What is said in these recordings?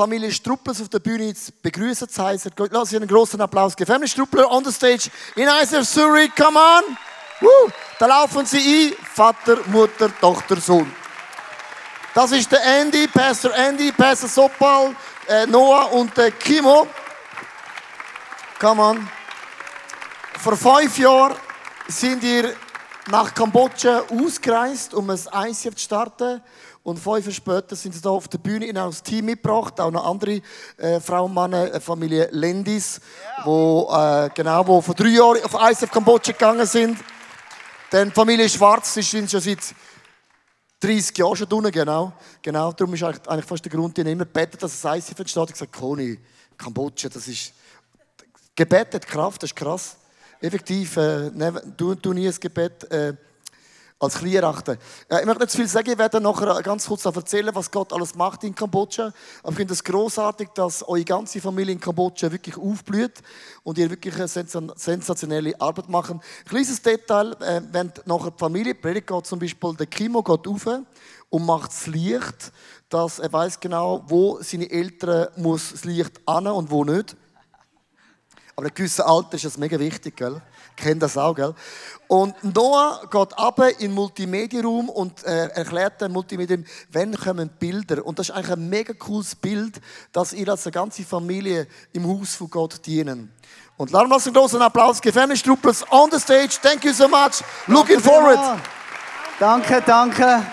Familie Struppels auf der Bühne zu begrüßen zu heißen. Lass einen großen Applaus geben. Family Struppler on the stage in ISF Zurich, come on! Woo. Da laufen sie ein, Vater, Mutter, Tochter, Sohn. Das ist der Andy, Pastor Andy, Pastor Sopal, äh, Noah und äh, Kimo. Come on. Vor fünf Jahren sind ihr nach Kambodscha ausgereist, um ein ICF zu starten. Und fünf Jahre später sind sie da auf der Bühne in ein Team mitgebracht, auch noch andere äh, Frauen, Männer, äh, Familie Lendis, yeah. wo, äh, genau, wo vor drei Jahren auf ICF Kambodscha gegangen sind. Dann die Familie Schwarz ist schon seit 30 Jahren schon drinnen, genau. genau. Darum ist eigentlich fast der Grund, die immer betet, dass es ICF entsteht. Ich habe gesagt, Conny, Kambodscha, das ist, Gebet hat Kraft, das ist krass. Effektiv, äh, du, du nie ein Gebet, äh, als klein ich möchte nicht zu viel sagen, ich werde nachher ganz kurz erzählen, was Gott alles macht in Kambodscha. Aber ich finde es großartig, dass eure ganze Familie in Kambodscha wirklich aufblüht und ihr wirklich eine sensationelle Arbeit macht. Ein kleines Detail, äh, wenn nachher die Familie predigt, zum Beispiel der Kimo geht rauf und macht das Licht, dass er weiß genau, wo seine Eltern muss das Licht an und wo nicht. Aber in einem gewissen Alter ist das mega wichtig, gell? Kennt das auch, gell? Und Noah geht ab in den Multimedia-Raum und äh, erklärt dem Multimedia, wann kommen Bilder. Und das ist eigentlich ein mega cooles Bild, dass ihr als ganze Familie im Haus von Gott dienen. Und lassen wir uns einen großen Applaus geben. Family Struppels on the stage. Thank you so much. Looking forward. Danke, danke.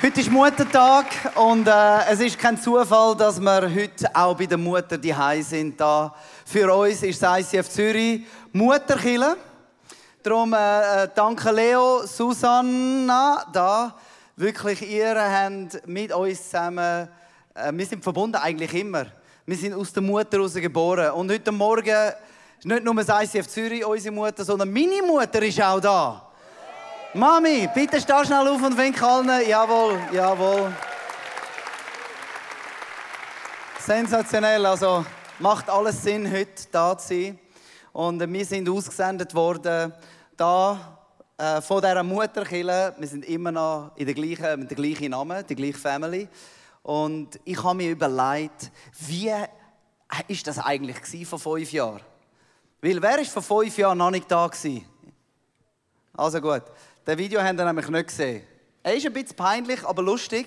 Heute ist Muttertag und äh, es ist kein Zufall, dass wir heute auch bei der Mutter die sind. Da für uns ist das ICF Zürich Mutterkille. Darum äh, äh, danke Leo, Susanna, da. Wirklich, ihr habt mit uns zusammen, äh, wir sind verbunden eigentlich immer. Wir sind aus der Mutter heraus geboren. Und heute Morgen ist nicht nur das ICF Zürich unsere Mutter, sondern meine Mutter ist auch da. Mami, bitte steh schnell auf und wink allen. Jawohl, jawohl. Sensationell, also macht alles Sinn, heute da zu sein. Und wir sind ausgesendet worden, da äh, von dieser Mutterkille. Wir sind immer noch in der gleichen, mit dem gleichen Namen, die gleiche Family. Und ich habe mir überlegt, wie ist das eigentlich vor fünf Jahren? Weil wer ist vor fünf Jahren noch nicht da gewesen? Also gut, das Video haben wir nämlich nicht gesehen. Er ist ein bisschen peinlich, aber lustig.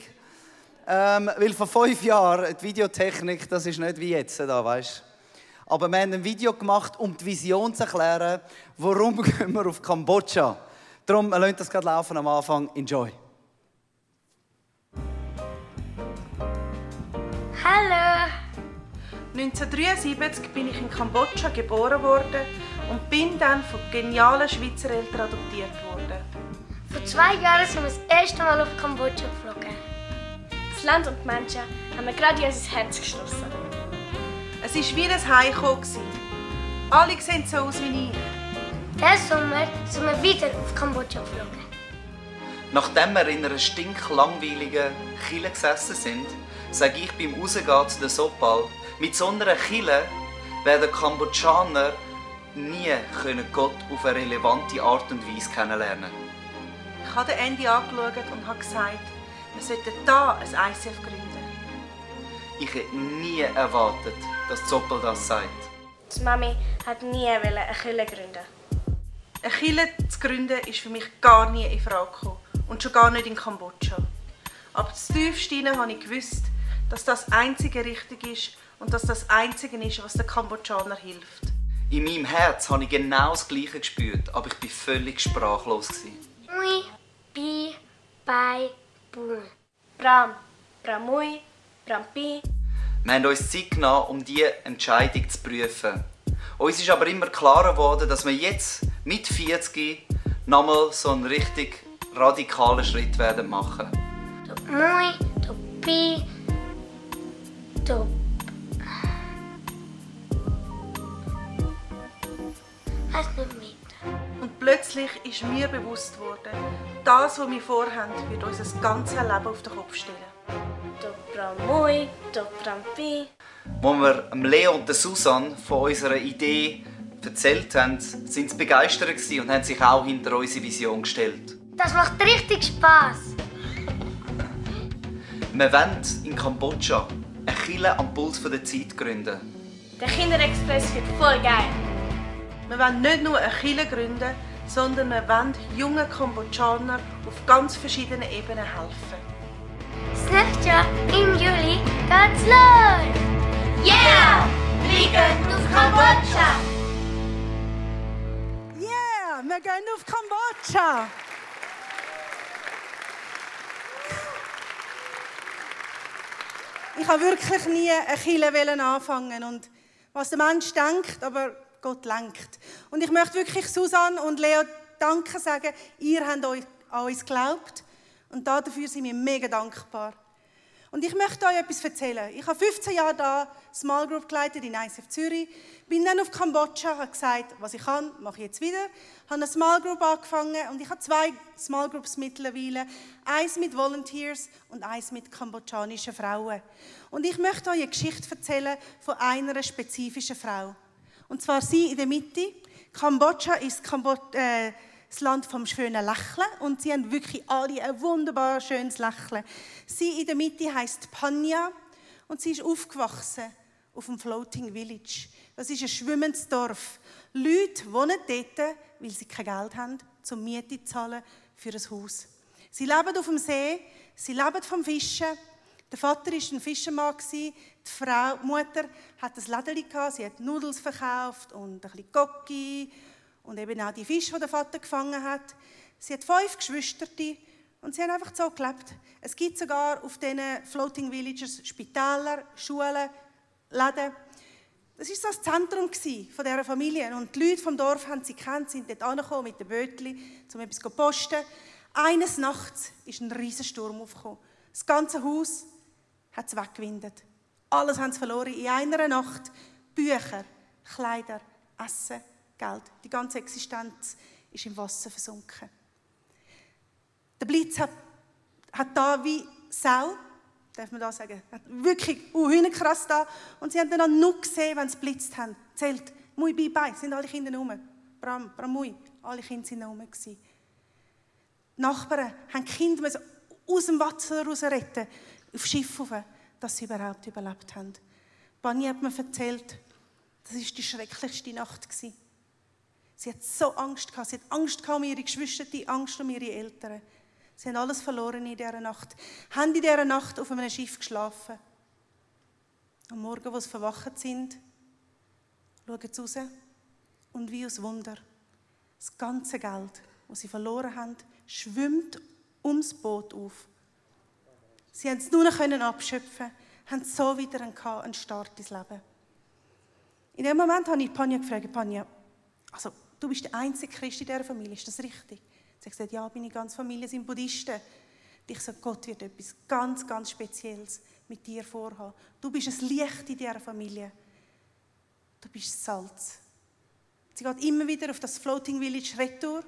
Ähm, weil vor fünf Jahren die Videotechnik, das ist nicht wie jetzt da, weißt du? Aber wir haben ein Video gemacht, um die Vision zu erklären, warum gehen wir auf Kambodscha. Darum lasst das gerade laufen am Anfang. Enjoy. Hallo! 1973 bin ich in Kambodscha geboren worden und bin dann von genialen Schweizer Eltern adoptiert worden. Vor zwei Jahren sind wir das erste Mal auf Kambodscha geflogen. Das Land und die Menschen haben mir gerade in unser Herz geschlossen. Es war wie ein Heimkommen. Alle sehen so aus wie ich. Diesen Sommer sind wir wieder auf Kambodscha geflogen. Nachdem wir in einer stinklangweiligen Kille gesessen sind, sage ich beim Rausgehen zu der Sopal, mit so einer Kille werden Kambodschaner nie können Gott auf eine relevante Art und Weise kennenlernen Ich habe Andy angeschaut und habe gesagt, wir sollten hier ein ICF gründen. Ich hätte nie erwartet, dass Zoppel das sagt. Die Mami hat nie eine Kille gründen. Eine Kille zu gründen ist für mich gar nie in Frage gekommen. Und schon gar nicht in Kambodscha. Aber zu tiefst habe ich gewusst, dass das einzige richtig ist und dass das einzige ist, was den Kambodschanern hilft. In meinem Herz habe ich genau das Gleiche gespürt, aber ich war völlig sprachlos. Mui, bi, bai, Bram, bramui, brampi, wir haben uns Zeit genommen, um diese Entscheidung zu prüfen. Uns ist aber immer klarer geworden, dass wir jetzt mit 40 nochmal so einen richtig radikalen Schritt werden machen. Mui, Pi, du Weiß nicht plötzlich ist mir bewusst worden, das, was wir vorhaben, wird unser ganzes Leben auf den Kopf stellen. Dobramoi, Dobrampi. Als wir Leo und Susan von unserer Idee erzählt haben, sind sie begeistert und haben sich auch hinter unsere Vision gestellt. Das macht richtig Spaß. Wir wollen in Kambodscha eine Kille am Puls der Zeit gründen. Der Kinderexpress wird voll geil. Wir wollen nicht nur eine Kirche gründen, sondern wir wollen jungen Kambodschanern auf ganz verschiedenen Ebenen helfen. Das nächste Jahr im Juli geht's los! Yeah! Fliegen auf Kambodscha! Yeah, wir gehen auf Kambodscha. Ich habe wirklich nie eine Kille anfangen und was der Mensch denkt, aber Gott lenkt. Und ich möchte wirklich Susan und Leo Danke sagen. Ihr habt euch an uns geglaubt und dafür sind wir mega dankbar. Und ich möchte euch etwas erzählen. Ich habe 15 Jahre da Small Group geleitet in ICF Zürich, bin dann auf Kambodscha, habe gesagt, was ich kann, mache ich jetzt wieder. Habe eine Small Group angefangen und ich habe zwei Small Groups mittlerweile. Eins mit Volunteers und eins mit kambodschanischen Frauen. Und ich möchte euch eine Geschichte erzählen von einer spezifischen Frau. Und zwar sie in der Mitte. Kambodscha ist Kambod äh, das Land vom schönen Lächeln und sie haben wirklich alle ein wunderbar schönes Lächeln. Sie in der Mitte heißt Panya und sie ist aufgewachsen auf dem Floating Village. Das ist ein schwimmendes Dorf. Leute wohnen dort, weil sie kein Geld haben, zum Miete zu zahlen für ein Haus. Sie leben auf dem See, sie leben vom Fischen. Der Vater war ein Fischermann, die Frau, die Mutter hat ein Lädeli sie hat Nudels verkauft und ein bisschen Gocki und eben auch die Fische, die der Vater gefangen hat. Sie hat fünf Geschwister und sie haben einfach so gelebt. Es gibt sogar auf diesen Floating Villages Spitäler, Schulen, Läden. Das war so das Zentrum von dieser Familie. Und die Leute vom Dorf haben sie kennt, sind dort angekommen mit den Bötchen, um etwas zu posten. Eines Nachts ist ein riesiger Sturm aufgekommen. Das ganze Haus hat es weggewindet. Alles haben sie verloren in einer Nacht. Bücher, Kleider, Essen, Geld. Die ganze Existenz ist im Wasser versunken. Der Blitz hat, hat da wie Sau, darf man da sagen, hat wirklich uh, krass da. Und sie haben dann nur gesehen, wenn sie blitzt haben. Zählt, mui bi bei, sind alle Kinder rum. Bram, Bram, mui, alle Kinder sind rum Die Nachbarn haben die Kinder aus dem Wasser raus retten, auf Schiff rauf, dass sie überhaupt überlebt haben. Bunny hat mir erzählt, das war die schrecklichste Nacht. Gewesen. Sie hat so Angst gehabt. Sie hat Angst gehabt um ihre Geschwister, die Angst um ihre Eltern. Sie haben alles verloren in dieser Nacht. Haben in dieser Nacht auf einem Schiff geschlafen. Am Morgen, wo sie verwacht sind, schauen sie raus und wie aus Wunder. Das ganze Geld, das sie verloren haben, schwimmt ums Boot auf. Sie haben es nur noch abschöpfen, haben so wieder einen Start ins Leben. In dem Moment habe ich Panja gefragt, Panja, also du bist der einzige Christ in dieser Familie, ist das richtig? Sie hat gesagt, ja, meine ganze Familie sind Buddhisten. Und ich sage, Gott wird etwas ganz, ganz Spezielles mit dir vorhaben. Du bist ein Licht in dieser Familie. Du bist Salz. Sie geht immer wieder auf das Floating Village Retour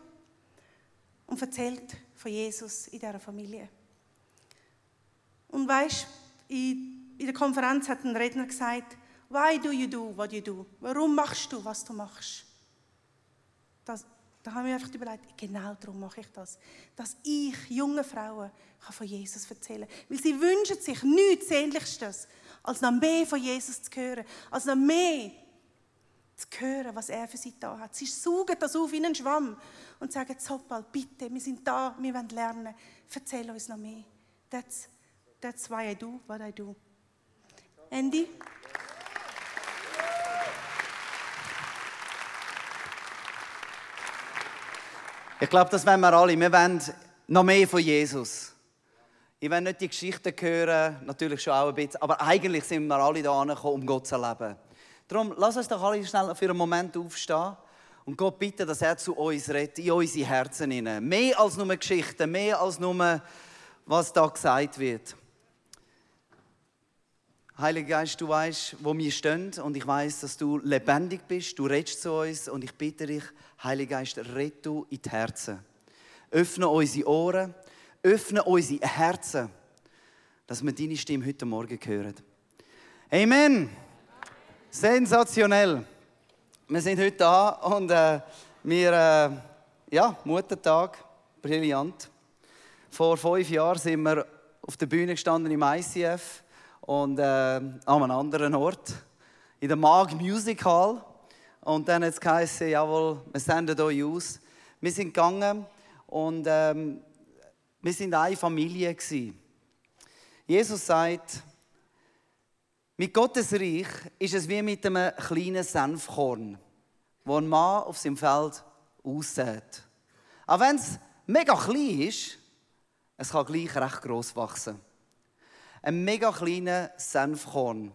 und erzählt von Jesus in dieser Familie. Und weißt, in, in der Konferenz hat ein Redner gesagt, Why do you do what you do? Warum machst du, was du machst? Das, da habe ich mir einfach überlegt, genau darum mache ich das. Dass ich junge Frauen kann von Jesus erzählen kann. Weil sie wünschen sich nichts Sehnlichstes, als noch mehr von Jesus zu hören. Als noch mehr zu hören, was er für sie da hat. Sie saugen das auf wie einen Schwamm und sagen, Zoppal, bitte, wir sind da, wir wollen lernen. Erzähl uns noch mehr. That's, that's why I do what I do. Andy? Ich glaube, das wollen wir alle. Wir wollen noch mehr von Jesus. Ich will nicht die Geschichten hören, natürlich schon auch ein bisschen, aber eigentlich sind wir alle da angekommen, um Gott zu erleben. Darum, lass uns doch alle schnell für einen Moment aufstehen und Gott bitten, dass er zu uns redet, in unsere Herzen hinein. Mehr als nur Geschichten, mehr als nur, was da gesagt wird. Heiliger Geist, du weißt, wo wir stehen und ich weiß, dass du lebendig bist, du redest zu uns und ich bitte dich, Heiliger Geist, red du in die Herzen. Öffne unsere Ohren, öffne unsere Herzen, dass wir deine Stimme heute Morgen hören. Amen. Sensationell. Wir sind heute da und äh, wir, äh, ja, Muttertag, brillant. Vor fünf Jahren sind wir auf der Bühne gestanden im ICF und äh, an einem anderen Ort, in der Mag Music Hall. Und dann hat es geheißen, jawohl, wir senden euch aus. Wir sind gegangen und ähm, wir sind eine Familie gewesen. Jesus sagt, mit Gottes Reich ist es wie mit einem kleinen Senfkorn, wo ein Mann auf seinem Feld aussät. Auch wenn es mega klein ist, es kann gleich recht gross wachsen. Ein mega kleiner Senfkorn.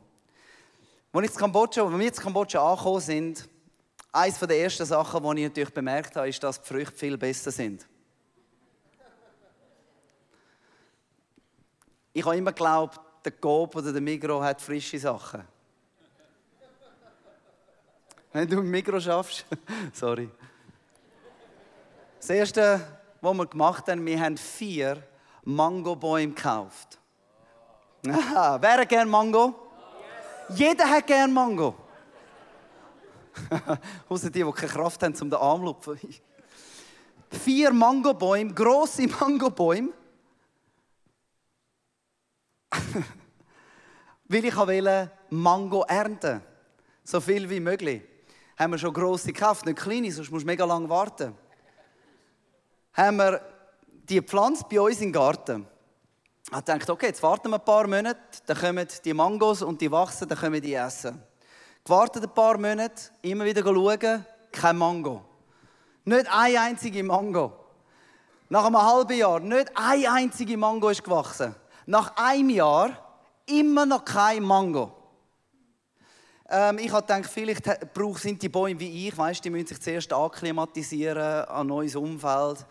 Als, ich in Kambodscha, als wir in Kambodscha angekommen sind, eines der ersten Sachen, die ich natürlich bemerkt habe, ist, dass die Früchte viel besser sind. Ich habe immer geglaubt, der Coop oder der Migro hat frische Sachen. Wenn du im Migro schaffst, sorry. Das erste, was wir gemacht haben, wir haben vier Mangobäume gekauft. Aha, wer hat gerne Mango? Jeder hat gerne Mango. Außer die, die keine Kraft haben, um den Arm zu lupfen. Vier Mangobäume, grosse Mangobäume. Weil ich wollte Mango ernten. So viel wie möglich. Haben wir schon grosse gekauft, nicht kleine, sonst musst du mega lange warten. Haben wir die Pflanze bei uns im Garten. Ich dachte, okay, jetzt warten wir ein paar Monate, dann kommen die Mangos und die wachsen, dann können wir die essen. Gewartet ein paar Monate, immer wieder schauen, kein Mango. Nicht eine einzige Mango. Nach einem halben Jahr, nicht eine einzige Mango ist gewachsen. Nach einem Jahr immer noch kein Mango. Ähm, ich habe gedacht, vielleicht sind die Bäume wie ich, weißt, die müssen sich zuerst akklimatisieren an ein neues Umfeld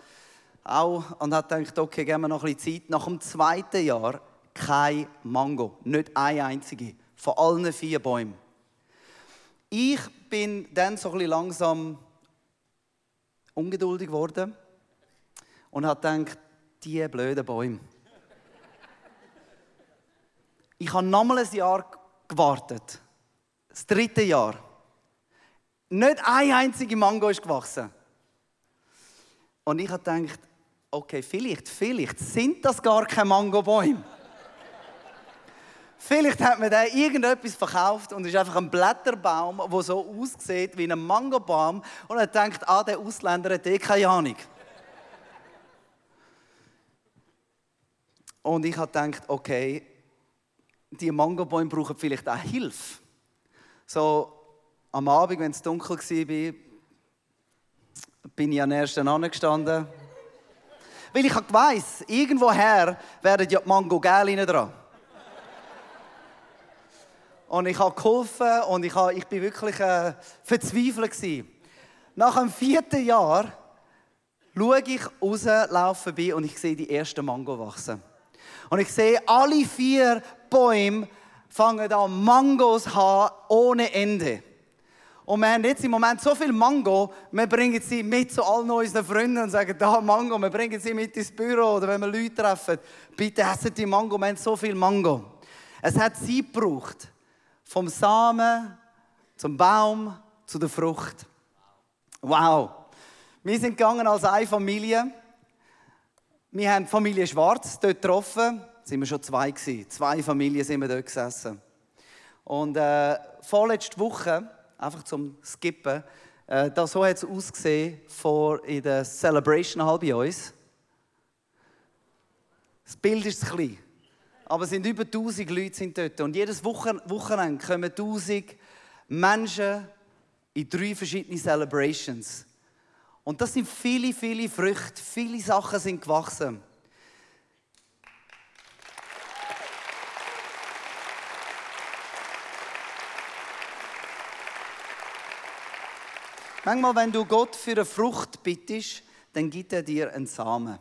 auch und hat gedacht, okay, geben wir noch ein bisschen Zeit. Nach dem zweiten Jahr kein Mango, nicht ein einzige, von allen vier Bäumen. Ich bin dann so ein bisschen langsam ungeduldig geworden und habe gedacht, die blöden Bäume. Ich habe nochmal ein Jahr gewartet. Das dritte Jahr. Nicht ein einzige Mango ist gewachsen. Und ich habe gedacht, okay, vielleicht, vielleicht sind das gar keine Mangobäume. vielleicht hat man da irgendetwas verkauft und ist einfach ein Blätterbaum, der so aussieht wie ein Mangobaum und er denkt, ah, der Ausländer hat eh keine Ahnung. Und ich habe gedacht, okay, die Mangobäume brauchen vielleicht auch Hilfe. So am Abend, wenn es dunkel war, bin ich an ersten angestanden. Weil ich weiss, irgendwoher werden ja die Mango Gel dran. Und ich habe geholfen und ich, habe, ich bin wirklich äh, verzweifelt. Gewesen. Nach dem vierten Jahr schaue ich raus, laufe vorbei und ich sehe die ersten Mango wachsen. Und ich sehe, alle vier Bäume fangen an Mangos zu haben ohne Ende. Und wir haben jetzt im Moment so viel Mango, wir bringen sie mit zu allen unseren Freunden und sagen, da Mango, wir bringen sie mit ins Büro oder wenn wir Leute treffen, bitte essen die Mango, wir haben so viel Mango. Es hat Zeit gebraucht, vom Samen zum Baum zu der Frucht. Wow. Wir sind gegangen als eine Familie. Wir haben die Familie Schwarz dort getroffen. Da sind wir schon zwei gewesen. Zwei Familien sind wir dort gesessen. Und äh, vorletzte Woche einfach zum Skippen. Äh, da so hat es ausgesehen vor in der Celebration Hall bei uns. Das Bild ist klein, aber es sind über 1000 Leute sind dort und jedes Wochen Wochenende kommen 1000 Menschen in drei verschiedene Celebrations. Und das sind viele, viele Früchte, viele Sachen sind gewachsen. Manchmal, wenn du Gott für eine Frucht bittest, dann gibt er dir einen Samen.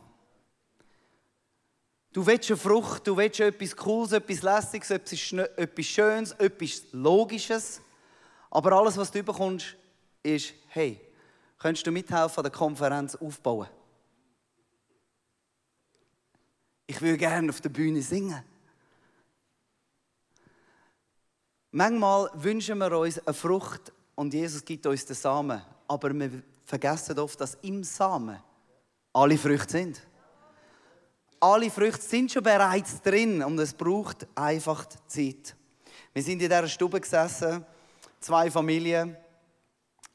Du willst eine Frucht, du willst etwas Cooles, etwas Lässiges, etwas Schönes, etwas Logisches. Aber alles, was du bekommst, ist, hey, könntest du mithelfen, an der Konferenz aufbauen? Ich würde gerne auf der Bühne singen. Manchmal wünschen wir uns eine Frucht und Jesus gibt uns den Samen aber wir vergessen oft, dass im Samen alle Früchte sind. alle Früchte sind schon bereits drin und es braucht einfach Zeit. Wir sind in dieser Stube gesessen, zwei Familien,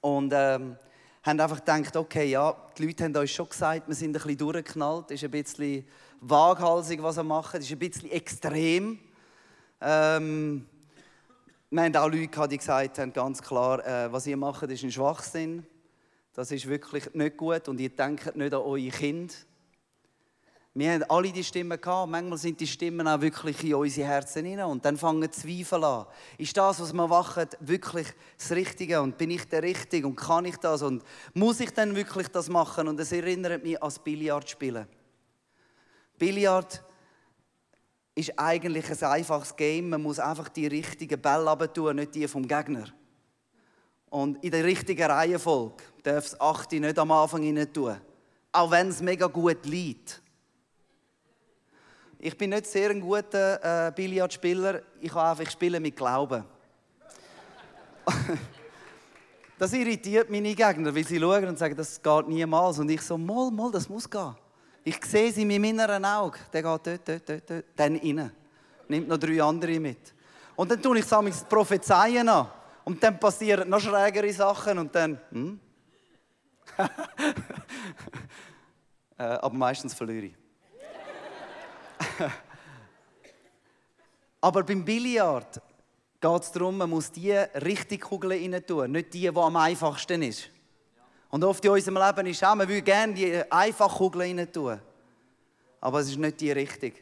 und ähm, haben einfach gedacht, okay, ja, die Leute haben uns schon gesagt, wir sind ein bisschen durchgeknallt, ist ein bisschen waghalsig, was machen, es ist ein bisschen extrem. Ähm, wir haben auch Leute die gesagt haben, ganz klar, äh, was ihr macht, ist ein Schwachsinn. Das ist wirklich nicht gut und ihr denkt nicht an eure Kinder. Wir haben alle die Stimmen gehabt. Manchmal sind die Stimmen auch wirklich in unsere Herzen hinein. Und dann fangen Zweifel an. Ist das, was wir machen, wirklich das Richtige? Und bin ich der Richtige? Und kann ich das? Und muss ich dann wirklich das machen? Und es erinnert mich an das Billardspielen. Billard ist eigentlich ein einfaches Game. Man muss einfach die richtigen Bälle tun, nicht die vom Gegner. Und in der richtigen Reihenfolge darf das Achte nicht am Anfang rein tun. Auch wenn es mega gut liegt. Ich bin nicht sehr ein guter äh, Billardspieler. Ich, einfach, ich spiele mit Glauben. das irritiert meine Gegner, weil sie schauen und sagen, das geht niemals. Und ich so, mal, mal, das muss gehen. Ich sehe sie mit meinem Auge. Der geht dort, dort, dort, dort. Dann rein. Nimmt noch drei andere mit. Und dann tue ich es prophezeien an. Und dann passieren noch schrägere Sachen und dann, hm? äh, aber meistens verliere ich. aber beim Billard geht es darum, man muss die richtige Kugel rein tun, nicht die, die am einfachsten ist. Und oft in unserem Leben ist auch, man will gerne die einfache Kugel rein tun. Aber es ist nicht die richtige.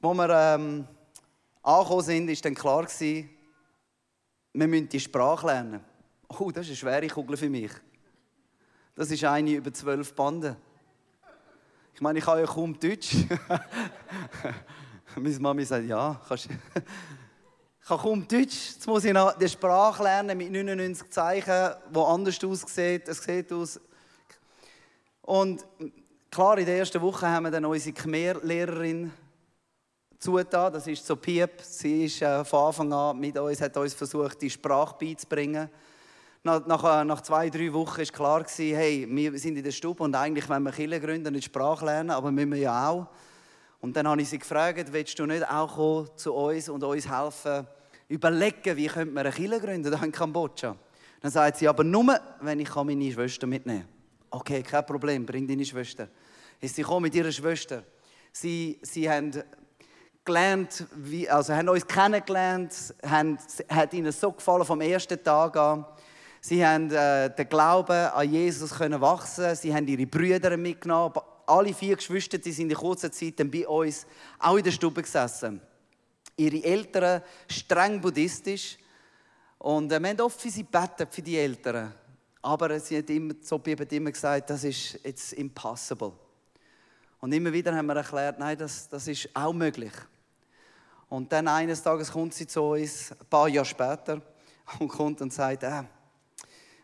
Als wir ähm, angekommen sind, war dann klar, gewesen, wir müssen die Sprache lernen. Oh, das ist eine schwere Kugel für mich. Das ist eine über zwölf Banden. Ich meine, ich kann ja kaum Deutsch. Meine Mami sagt, ja, kannst Ich kann kaum Deutsch. Jetzt muss ich noch die Sprache lernen mit 99 Zeichen, die anders aussieht. Es sieht aus. Und klar, in der ersten Woche haben wir dann unsere Khmer-Lehrerin zugetan. Das ist so Piep. Sie ist äh, von Anfang an mit uns, hat uns versucht, die Sprache beizubringen. Nach, nach, äh, nach zwei, drei Wochen war klar, hey, wir sind in der Stube und eigentlich wollen wir Kirche gründen, nicht Sprache lernen, aber müssen wir ja auch. Und dann habe ich sie gefragt, willst du nicht auch kommen zu uns und uns helfen, überlegen, wie könnte man eine Kirche gründen hier in Kambodscha? Dann sagt sie, aber nur, wenn ich meine Schwester mitnehmen kann. Okay, kein Problem, bring deine Schwester. Ist sie kommen mit ihrer Schwester. Sie, sie haben gelernt, wie, also haben uns kennengelernt, haben, hat ihnen so gefallen vom ersten Tag an. Sie haben äh, den Glauben an Jesus können wachsen. Sie haben ihre Brüder mitgenommen. Alle vier Geschwister die sind in kurzer Zeit dann bei uns auch in der Stube gesessen. Ihre Eltern streng buddhistisch. Und äh, wir haben oft für sie gebetet, für die Eltern. Aber sie hat immer, so Bibel immer gesagt, das ist jetzt impossible. Und immer wieder haben wir erklärt, nein, das, das ist auch möglich. Und dann eines Tages kommt sie zu uns, ein paar Jahre später, und kommt und sagt, äh,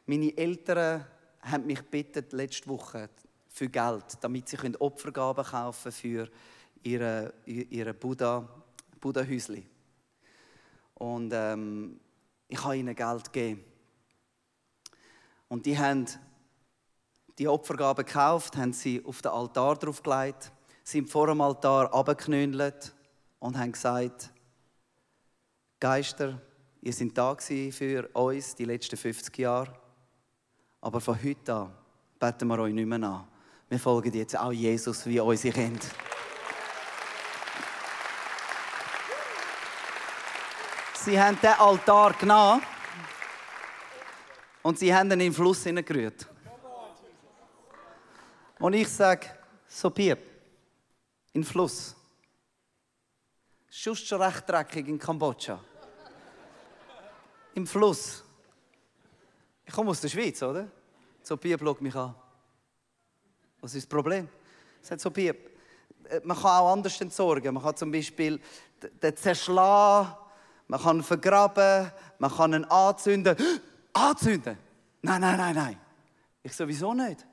meine Eltern haben mich gebeten letzte Woche für Geld, damit sie Opfergaben kaufen für ihre, ihre Buddha, Buddha -Häusli. Und ähm, ich habe ihnen Geld gegeben. Und die haben die Opfergaben gekauft, haben sie auf den Altar draufgelegt, sind vor dem Altar abgeknündelt und haben gesagt, Geister, ihr seid da für uns die letzten 50 Jahre. Aber von heute an beten wir euch nicht mehr an. Wir folgen jetzt auch Jesus wie unsere Kinder. Sie haben den Altar genommen und sie haben ihn in den Fluss hineingerührt. Und ich sage, so Piep, in den Fluss. Ist schon recht dreckig in Kambodscha. Im Fluss. Ich komme aus der Schweiz, oder? So Piep schaut mich an. Was ist das Problem? Sagt so Piep. Äh, man kann auch anders entsorgen. Man kann zum Beispiel den zerschlagen, man kann vergraben, man kann ihn anzünden. anzünden? Nein, nein, nein, nein. Ich sowieso nicht.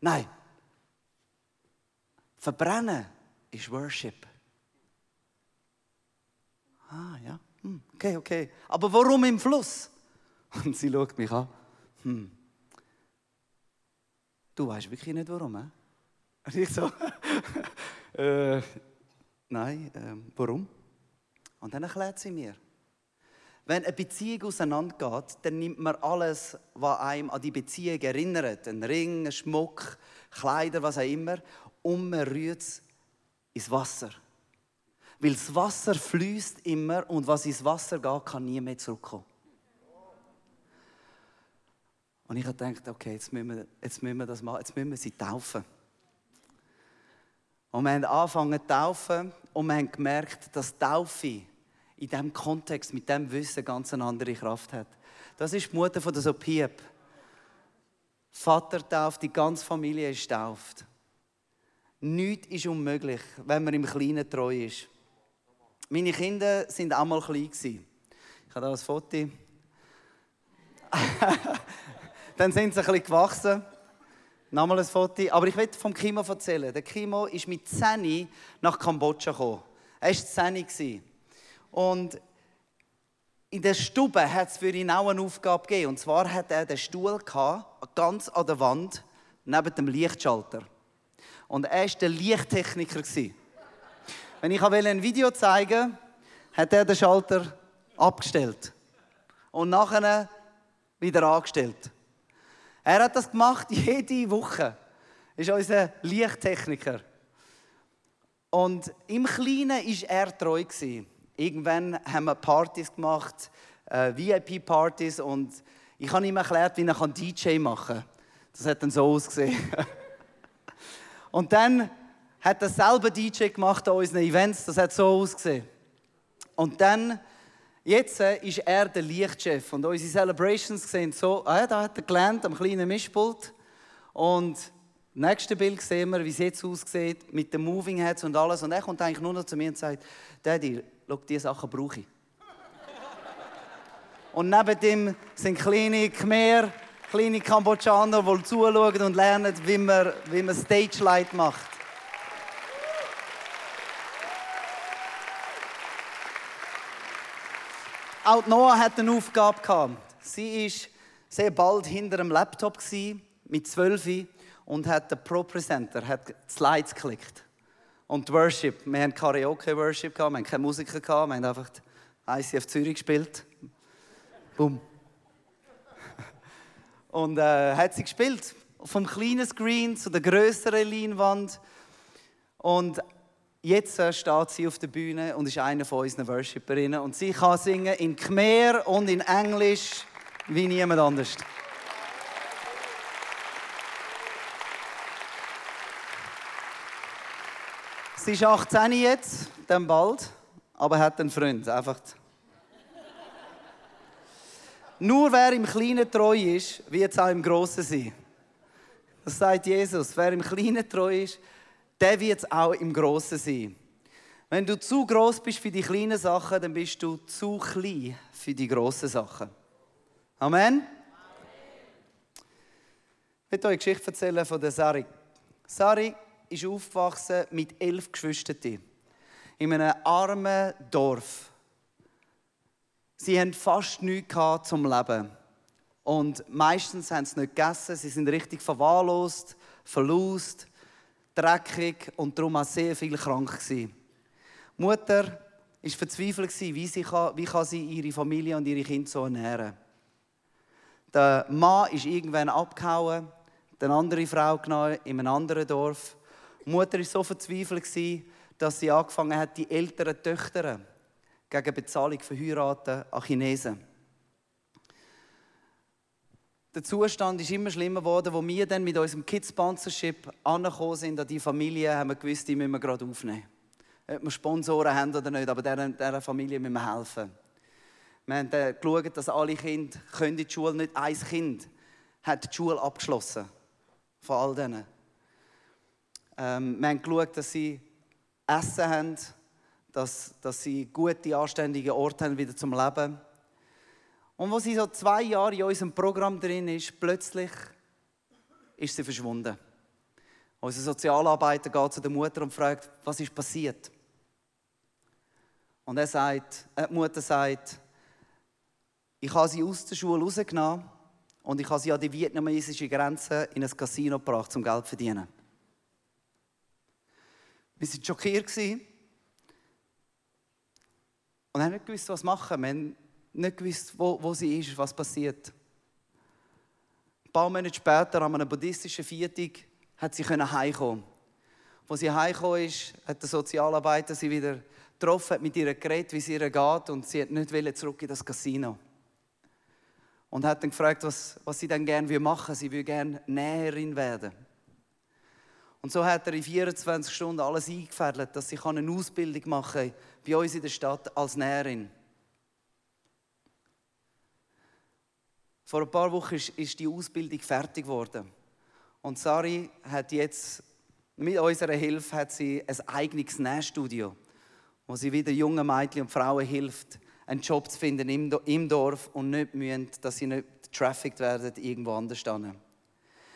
Nein. Verbrennen ist Worship. Ah, ja. Hm, okay, okay. Aber warum im Fluss? Und sie schaut mich an hm, du weißt wirklich nicht warum. He? Und ich so, äh, nein, äh, warum? Und dann erklärt sie mir, wenn eine Beziehung auseinandergeht, dann nimmt man alles, was einem an die Beziehung erinnert, ein Ring, ein Schmuck, Kleider, was auch immer, und man rührt es ins Wasser. Weil das Wasser fließt immer und was ins Wasser geht, kann nie mehr zurückkommen. Und ich habe gedacht, okay, jetzt müssen, wir, jetzt müssen wir das machen, jetzt müssen wir sie taufen. Und wir haben angefangen zu taufen und wir haben gemerkt, dass Taufe in diesem Kontext, mit diesem Wissen ganz eine andere Kraft hat. Das ist die Mutter von der Sopiep. Vater tauft, die ganze Familie ist tauft. Nichts ist unmöglich, wenn man im Kleinen treu ist. Meine Kinder sind auch mal klein. Ich habe hier ein Foto. Dann sind sie ein bisschen gewachsen. Nochmal ein Foto. Aber ich will vom Kimo erzählen. Der Kimo ist mit 10 nach Kambodscha gekommen. Er war 10. Und in der Stube hat es für ihn auch eine Aufgabe gegeben. Und zwar hat er den Stuhl gehabt, ganz an der Wand, neben dem Lichtschalter. Und er war der Lichttechniker. Wenn ich ein Video zeigen wollte, hat er den Schalter abgestellt. Und nachher wieder angestellt. Er hat das gemacht jede Woche. Ist unser Lichttechniker. Und im Kleinen war er treu. Irgendwann haben wir Partys gemacht, äh, VIP-Partys, und ich habe ihm erklärt, wie er DJ machen kann. Das hat dann so ausgesehen. und dann hat er selber DJ gemacht an unseren Events, das hat so ausgesehen. Und dann Jetzt äh, ist er der Lichtchef und unsere Celebrations sehen so, ah, da hat er gelernt am kleinen Mischpult und im nächsten Bild sehen wir, wie es jetzt aussieht mit den Moving Heads und alles und er kommt eigentlich nur noch zu mir und sagt, Daddy, schau, diese Sachen brauche ich. und neben dem sind kleine Khmer, kleine Kambodschaner, die zuschauen und lernen, wie man, wie man Stage Light macht. Auch Noah hat eine Aufgabe gehabt. Sie war sehr bald hinter einem Laptop mit zwölf und hat den Pro Presenter, hat Slides geklickt. Und die Worship, wir haben Karaoke Worship gehabt, wir haben keine Musiker gehabt, wir haben einfach ICF Zürich gespielt. Boom. Und äh, hat sie gespielt vom kleinen Screen zu der größeren Leinwand. Und Jetzt äh, steht sie auf der Bühne und ist eine von unseren Worshiperinnen. Und sie kann singen in Khmer und in Englisch wie niemand anders. Sie ist 18 jetzt, dann bald, aber hat einen Freund. Einfach. Nur wer im Kleinen treu ist, wird es auch im Grossen sein. Das sagt Jesus. Wer im Kleinen treu ist, der wird es auch im Grossen sein. Wenn du zu groß bist für die kleinen Sachen, dann bist du zu klein für die grossen Sachen. Amen? Ich will euch eine Geschichte erzählen von der Sari. Sari ist aufgewachsen mit elf Geschwistern in einem armen Dorf. Sie hatten fast nichts zum Leben. Und meistens haben sie nicht gegessen, sie sind richtig verwahrlost, verlust dreckig und darum auch sehr viel krank Die Mutter war verzweifelt, wie, sie kann, wie kann sie ihre Familie und ihre Kinder so ernähren. Der Mann ist irgendwann abgehauen, eine andere Frau genommen in einem anderen Dorf. Die Mutter war so verzweifelt, dass sie angefangen hat, die älteren Töchter gegen Bezahlung verheiraten an Chinesen der Zustand ist immer schlimmer geworden, wo wir dann mit unserem Kids Sponsorship angekommen sind an die Familie, haben wir gewusst, die müssen wir gerade aufnehmen. Ob wir Sponsoren haben oder nicht, aber dieser, dieser Familie müssen wir helfen. Wir haben dann geschaut, dass alle Kinder können in die Schule nicht ein Kind hat die Schule abgeschlossen. Von all denen. Ähm, wir haben geschaut, dass sie Essen haben, dass, dass sie gute, anständige Orte haben wieder zum Leben und wo sie so zwei Jahre in unserem Programm drin ist, plötzlich ist sie verschwunden. Unser Sozialarbeiter geht zu der Mutter und fragt, was ist passiert? Und er sagt, äh, die Mutter sagt, ich habe sie aus der Schule rausgenommen und ich habe sie an die vietnamesische Grenze in ein Casino gebracht, um Geld zu verdienen. Wir waren schockiert. Und haben nicht gewusst, was machen. Wir haben nicht gewusst, wo, wo sie ist, was passiert. Ein paar Monate später, an einer buddhistischen Viertung, hat sie heimkommen. Als sie heimgekommen ist, hat der Sozialarbeiter sie wieder getroffen, hat mit ihr geredet, wie es ihr geht und sie hat nicht zurück in das Casino. Und hat dann gefragt, was, was sie dann gerne machen würde. Sie würde gerne Näherin werden. Und so hat er in 24 Stunden alles eingefädelt, dass sie eine Ausbildung machen kann bei uns in der Stadt als Näherin. Vor ein paar Wochen ist, die Ausbildung fertig geworden. Und Sari hat jetzt, mit unserer Hilfe, hat sie ein eigenes Nähstudio, wo sie wieder jungen Mädchen und Frauen hilft, einen Job zu finden im Dorf und nicht müssen, dass sie nicht trafficked werden irgendwo anders stehen.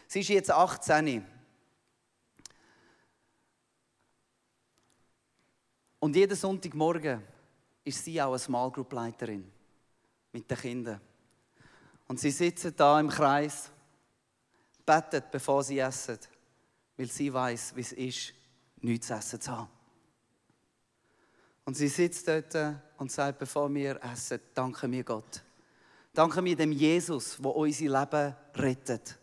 Sie ist jetzt 18. Und jeden Sonntagmorgen ist sie auch eine Small Group Leiterin mit den Kindern. Und sie sitzen da im Kreis, beten, bevor sie essen, weil sie weiß, wie es ist, nichts zu essen zu haben. Und sie sitzt dort und sagt, bevor wir essen, danke mir Gott. Danke mir dem Jesus, der unser Leben rettet.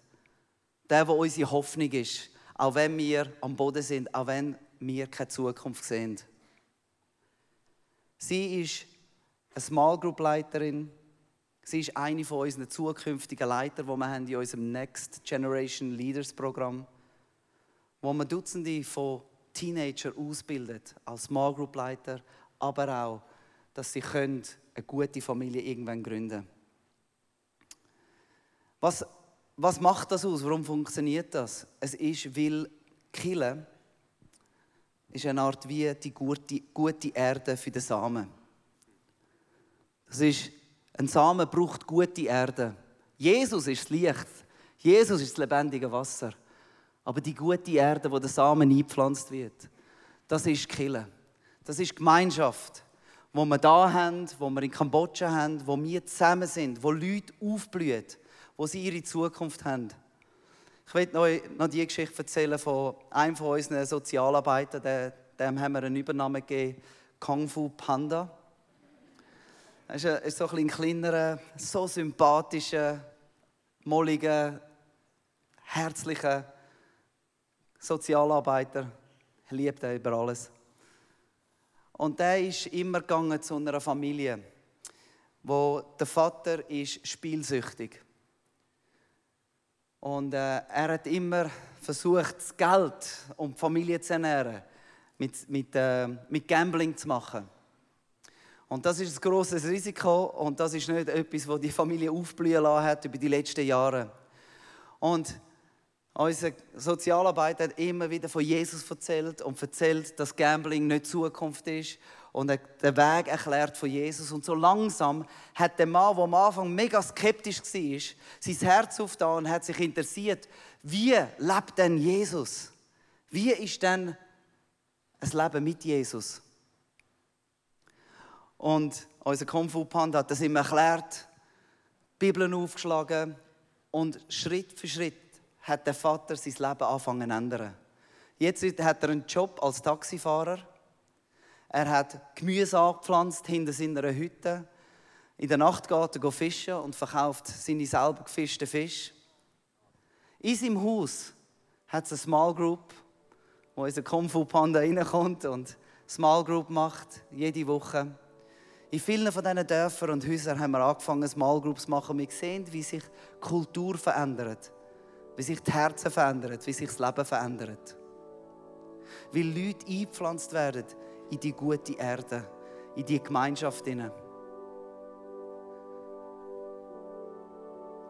Der, der unsere Hoffnung ist, auch wenn wir am Boden sind, auch wenn wir keine Zukunft sehen. Sie ist eine Small Group Leiterin Sie ist eine von unseren zukünftigen Leitern, die wir haben in unserem Next Generation Leaders Programm, wo wir Dutzende von Teenager ausbildet als Small Group Leiter, aber auch, dass sie können eine gute Familie irgendwann gründen. Was, was macht das aus? Warum funktioniert das? Es ist, weil Kille ist eine Art wie die gute, gute Erde für den Samen. Das ist ein Samen braucht gute Erde. Jesus ist das Licht. Jesus ist das lebendige Wasser. Aber die gute Erde, wo der Samen eingepflanzt wird, das ist Kille. Das ist Gemeinschaft, wo wir da haben, wo wir in Kambodscha haben, wo wir zusammen sind, wo Leute aufblühen, wo sie ihre Zukunft haben. Ich will euch noch die Geschichte erzählen von einem von unseren Sozialarbeitern, dem haben wir einen Übernahme gegeben, Kung Fu Panda. Er ist, so ein kleinerer, so sympathischer, molliger, herzlicher Sozialarbeiter. Er liebt er über alles. Und der ist immer gegangen zu einer Familie, wo der Vater ist spielsüchtig. Und äh, er hat immer versucht, das Geld, um die Familie zu ernähren, mit, mit, äh, mit Gambling zu machen. Und das ist ein grosses Risiko und das ist nicht etwas, das die Familie aufblühen lassen hat über die letzten Jahre. Und unser Sozialarbeiter hat immer wieder von Jesus erzählt und erzählt, dass Gambling nicht Zukunft ist und er den Weg erklärt von Jesus. Und so langsam hat der Mann, der am Anfang mega skeptisch war, sein Herz aufgetan und hat sich interessiert, wie lebt denn Jesus? Wie ist denn ein Leben mit Jesus? Und unser Kung Fu Panda hat das ihm erklärt, Bibeln aufgeschlagen und Schritt für Schritt hat der Vater sein Leben angefangen zu ändern. Jetzt hat er einen Job als Taxifahrer. Er hat Gemüse angepflanzt hinter seiner Hütte. In der Nacht geht er fischen und verkauft seine selber gefischten Fisch. In seinem Haus hat es eine Small Group, wo unser Kung Fu Panda reinkommt und Small Group macht, jede Woche. In vielen von diesen Dörfern und Häusern haben wir angefangen, Small Groups zu machen. Wir sehen, wie sich die Kultur verändert, wie sich die Herzen verändern, wie sich das Leben verändert. Wie Leute eingepflanzt werden in die gute Erde, in die Gemeinschaft.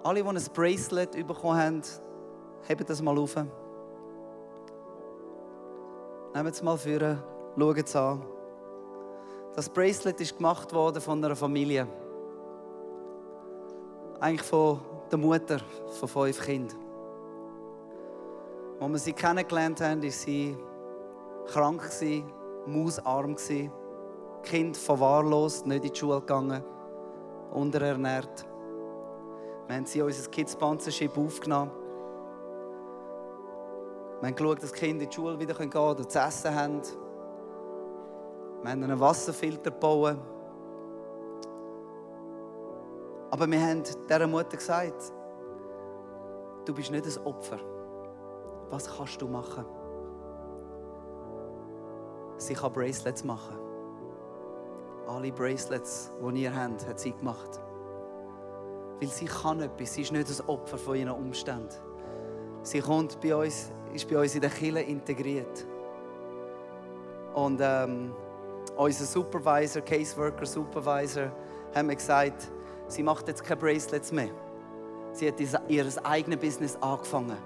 Alle, die ein Bracelet bekommen haben, heben das mal auf. Nehmen es mal vor, schauen es an. Das Bracelet ist gemacht worden von einer Familie. Eigentlich von der Mutter von fünf Kindern. Als wir sie kennengelernt haben, war sie krank, mausarm, Kind verwahrlost, nicht in die Schule gegangen, unterernährt. Wir haben sie in unser Kids Sponsorship aufgenommen. Wir haben geschaut, dass die Kinder in die Schule wieder gehen können und zu essen haben. Wir haben einen Wasserfilter gebaut. Aber wir haben dieser Mutter gesagt, du bist nicht ein Opfer. Was kannst du machen? Sie kann Bracelets machen. Alle Bracelets, die ihr habt, hat sie gemacht. Weil sie kann etwas. Sie ist nicht ein Opfer von ihren Umständen. Sie kommt bei uns, ist bei uns in der Kirche integriert. Und ähm, unser Supervisor, Caseworker Supervisor, haben mir gesagt, sie macht jetzt keine Bracelets mehr. Sie hat ihr eigenes Business angefangen.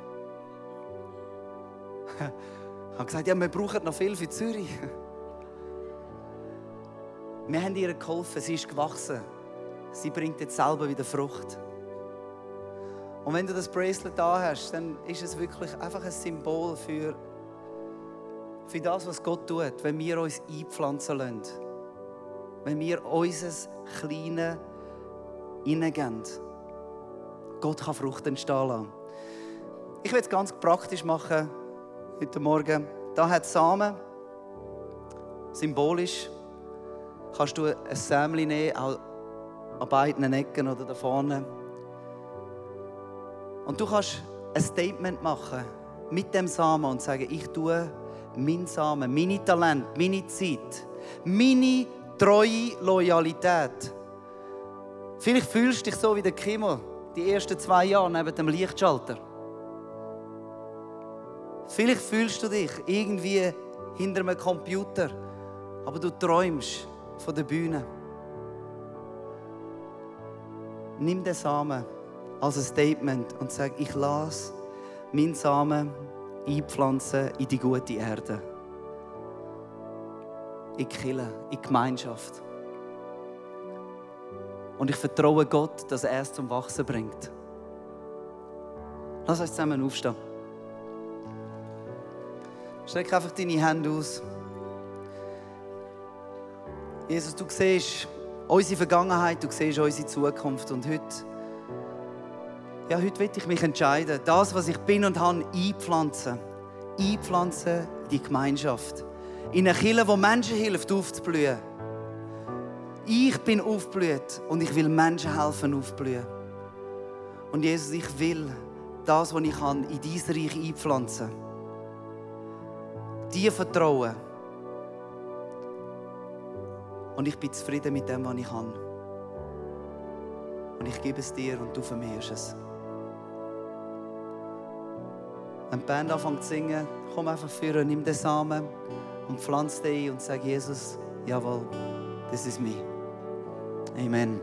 Ich habe gesagt, ja, wir brauchen noch viel für Zürich. Wir haben ihr geholfen, sie ist gewachsen. Sie bringt jetzt selber wieder Frucht. Und wenn du das Bracelet da hast, dann ist es wirklich einfach ein Symbol für, für das, was Gott tut, wenn wir uns einpflanzen lassen. Wenn wir unser Kleines hineingeben. Gott kann Frucht entstehen lassen. Ich will es ganz praktisch machen heute Morgen. Da hat Samen, symbolisch, kannst du ein Sämli nehmen, an beiden Ecken oder da vorne. Und du kannst ein Statement machen mit dem Samen und sagen, ich tue mein Samen, meine Talent, meine Zeit, meine treue Loyalität. Vielleicht fühlst du dich so wie der Kimmel die ersten zwei Jahre neben dem Lichtschalter. Vielleicht fühlst du dich irgendwie hinter einem Computer, aber du träumst von der Bühne. Nimm den Samen als ein Statement und sag, ich lasse meinen Samen einpflanzen in die gute Erde. In Kille, in Gemeinschaft. Und ich vertraue Gott, dass er es zum Wachsen bringt. Lass uns zusammen aufstehen. Streck einfach deine Hände aus. Jesus, du siehst unsere Vergangenheit, du siehst unsere Zukunft. Und heute, ja, heute will ich mich entscheiden, das, was ich bin und habe, einpflanzen. Einpflanzen in die Gemeinschaft. In eine Kirche, wo Menschen hilft, aufzublühen. Ich bin aufblüht und ich will Menschen helfen, aufblühen. Und Jesus, ich will das, was ich kann, in dieses Reich einpflanzen. Dir vertrauen und ich bin zufrieden mit dem, was ich habe. Und ich gebe es dir und du vermehrst es. Wenn die Band anfängt zu singen, komm einfach vor, nimm den Samen und pflanz den ein und sag Jesus, jawohl, das ist mir. Amen.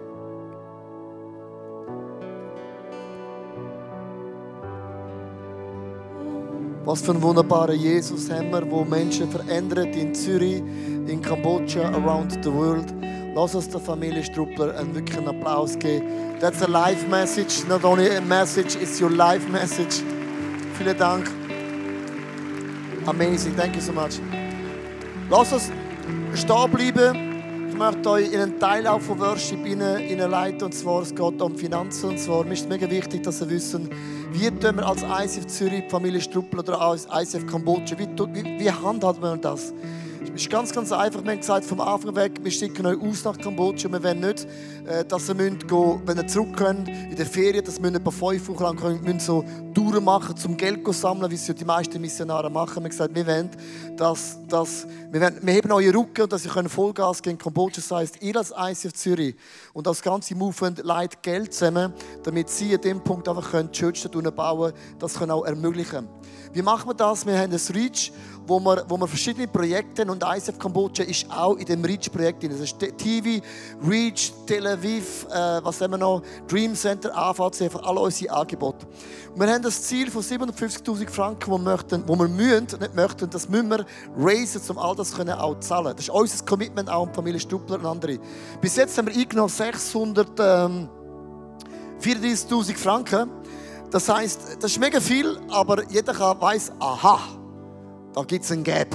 Was für ein wunderbarer Jesus haben wir, wo Menschen verändert in Zürich, in Kambodscha, around the world. Lass uns der Familie Struppler einen wirklichen Applaus geben. That's a life message, not only a message, it's your life message. Vielen Dank. Amazing, thank you so much. Lass uns stehen bleiben. Ich möchte euch in einen Teil auch von Worship hineinleiten, und zwar es geht um Finanzen. Und zwar mir ist es mega wichtig, dass ihr wissen, wie tun wir als ICF Zürich, Familie Struppel oder ICF Kambodscha, wie, wie, wie handhaben wir das? Es ist ganz, ganz einfach. Wir haben gesagt, vom Anfang weg, wir schicken euch aus nach Kambodscha. Wir wollen nicht, äh, dass ihr müsst gehen, wenn ihr zurück könnt, in der Ferien, dass wir etwa fünf Wochen lang können, so Touren machen, zum Geld zu sammeln, wie es die meisten Missionare machen. Wir haben gesagt, wir wollen, dass, dass wir, wollen, wir heben eure Rücken und dass ihr Vollgas gehen in Kambodscha. Das heisst, ihr als ICF Zürich und das ganze Movement leitet Geld zusammen, damit sie an dem Punkt einfach können, die Church bauen können, das können auch ermöglichen. Wie machen wir das? Wir haben ein Reach wo wir, wo wir verschiedene Projekte und ISF Kambodscha ist auch in dem REACH-Projekt drin. Das ist TV, REACH, Tel Aviv, äh, was haben wir noch, Dream Center, AVC, einfach alle unsere Angebote. Wir haben das Ziel von 750'000 Franken, wo wir, möchten, wo wir müssen, nicht möchten, das müssen wir raisen, um all das können auch zahlen. Das ist unser Commitment auch an Familie Struppler und andere. Bis jetzt haben wir eingenommen 634'000 ähm, Franken. Das heisst, das ist mega viel, aber jeder weiß, aha, da gibt es ein Gap.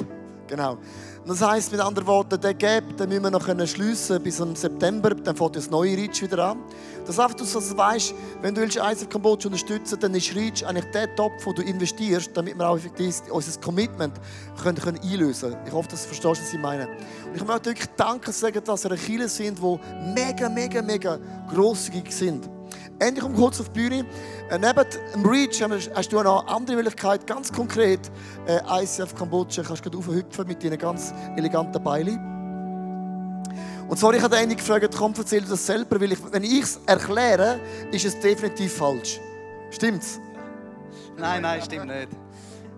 Genau. das heisst mit anderen Worten, den Gap den müssen wir noch schliessen bis im September, dann fängt das neue Reach wieder an. Das einfach, dass du weißt, wenn du ISF Kambodscha unterstützen dann ist Reach eigentlich der Topf, wo du investierst, damit wir auch effektiv unser Commitment können, können einlösen können. Ich hoffe, dass du verstehst, was ich meine. Und ich möchte wirklich Danke sagen, dass ihr Kirche sind, die mega, mega, mega grosszügig sind. Endlich um kurz auf die Bühne. Äh, neben dem Reach hast du noch andere Möglichkeiten, ganz konkret. Äh, ICF Kambodscha kannst du aufhüpfen mit deinen ganz eleganten Beilen. Und zwar, ich habe den gefragt, komm, erzähl das selber, weil ich, wenn ich es erkläre, ist es definitiv falsch. Stimmt's? Nein, nein, stimmt nicht.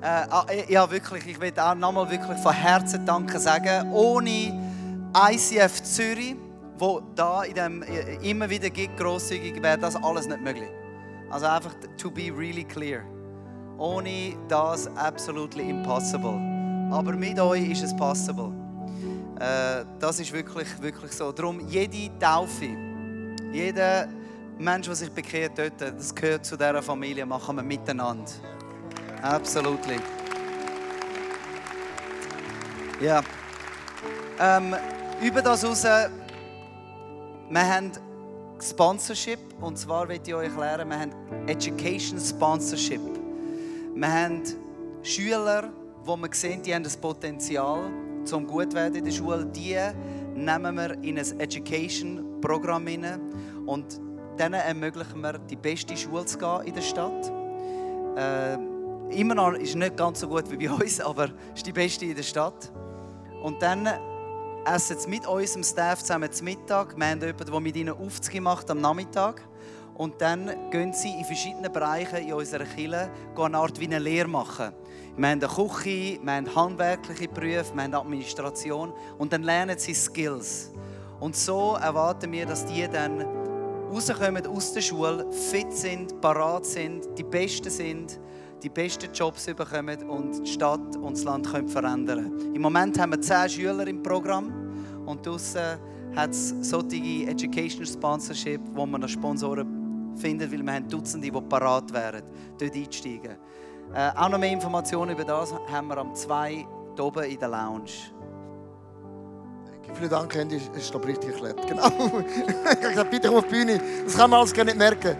Äh, ah, ja, wirklich, ich will auch nochmal wirklich von Herzen Danke sagen. Ohne ICF Zürich wo da in dem immer wieder gibt, grosszügig, wäre das alles nicht möglich. Also einfach to be really clear. Ohne das absolutely impossible. Aber mit euch ist es possible. Äh, das ist wirklich, wirklich so. Darum jede Taufe, jeder Mensch, der sich bekehrt dort, das gehört zu dieser Familie, machen wir miteinander. Absolutely. Ja. Ähm, über das heraus wir haben Sponsorship und zwar will ich euch erklären, wir haben Education Sponsorship. Wir haben Schüler, wo wir sehen, die haben das Potenzial zum gut werden in der Schule. Die nehmen wir in ein Education Programm hinein und denen ermöglichen wir die beste Schule zu gehen in der Stadt. Äh, immer noch ist nicht ganz so gut wie bei uns, aber ist die beste in der Stadt. Und dann essen mit unserem Staff zusammen zum Mittag. Wir haben jemanden, der mit ihnen Aufzug macht am Nachmittag. Und dann gehen sie in verschiedenen Bereichen in unserer Kirche eine Art wie eine Lehre machen. Wir haben eine Küche, wir haben handwerkliche Berufe, wir haben Administration und dann lernen sie Skills. Und so erwarten wir, dass die dann rauskommen aus der Schule, fit sind, parat sind, die Besten sind, die besten Jobs bekommen und die Stadt und das Land können verändern Im Moment haben wir zehn Schüler im Programm und draussen hat es solche Education Sponsorship, wo man Sponsoren findet, weil wir haben Dutzende, die parat wären, dort einzusteigen. Äh, auch noch mehr Informationen über das haben wir am 2 hier oben in der Lounge. Vielen Dank, Andy. Das ist, glaube richtig erklärt. Genau. ich habe gesagt, bitte auf die Bühne. Das kann man alles gar nicht merken.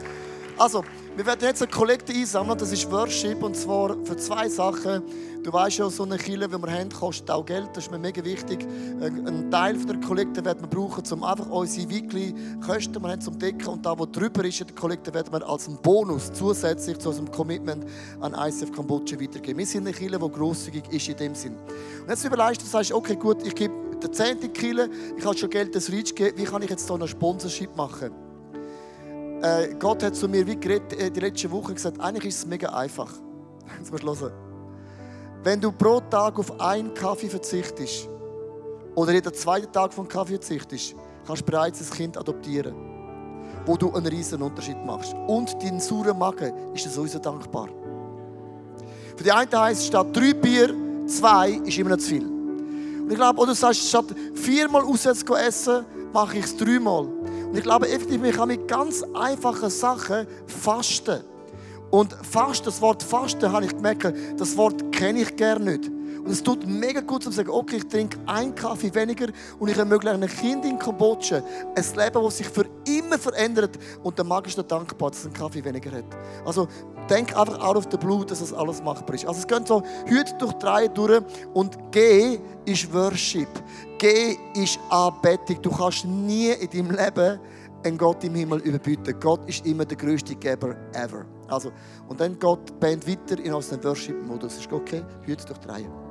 Also, wir werden jetzt eine Kollekte einsammeln, das ist Worship und zwar für zwei Sachen. Du weißt ja, so eine Kille, wie wir haben, kostet auch Geld. Das ist mir mega wichtig. Ein Teil der Kollekte werden wir brauchen, um einfach unsere weekly Kosten wir zum Decken und da, wo drüber ist, in der Kollekte werden wir als einen Bonus zusätzlich zu unserem Commitment an ICF Kambodscha weitergeben. Wir sind eine Kille, die grosszügig ist in dem Sinn. Und jetzt überlegst du, sagst, okay, gut, ich gebe der zehnte Kille, ich habe schon Geld das Reach gegeben, wie kann ich jetzt hier noch Sponsorship machen? Äh, Gott hat zu mir wie geredet, äh, die letzte Woche gesagt, eigentlich ist es mega einfach. Jetzt musst du hören. Wenn du pro Tag auf einen Kaffee verzichtest oder jeden zweiten Tag von Kaffee verzichtest, kannst du bereits ein Kind adoptieren, wo du einen riesen Unterschied machst. Und dein sauren Magen ist dir sowieso dankbar. Für die einen heisst es, statt drei Bier, zwei ist immer noch zu viel. Und ich glaube, oder du sagst, statt viermal auswärts essen, mache ich es dreimal. Und ich glaube effektiv, ich kann mit ganz einfachen Sachen fasten. Und Fasten, das Wort Fasten, habe ich gemerkt, das Wort kenne ich gerne nicht. Und es tut mega gut, zu sagen, okay, ich trinke einen Kaffee weniger und ich ermögliche einem Kind in Kambodscha ein Leben, das sich für immer verändert. Und der Mag ist da dankbar, dass er einen Kaffee weniger hat. Also denk einfach out of the blue, dass das alles machbar ist. Also es geht so heute durch drei durch und G ist Worship. G ist Anbetung. Du kannst nie in deinem Leben einen Gott im Himmel überbieten. Gott ist immer der größte Geber ever. Also, und dann geht die Band weiter in unseren Worship-Modus. Ist okay? Heute durch drei.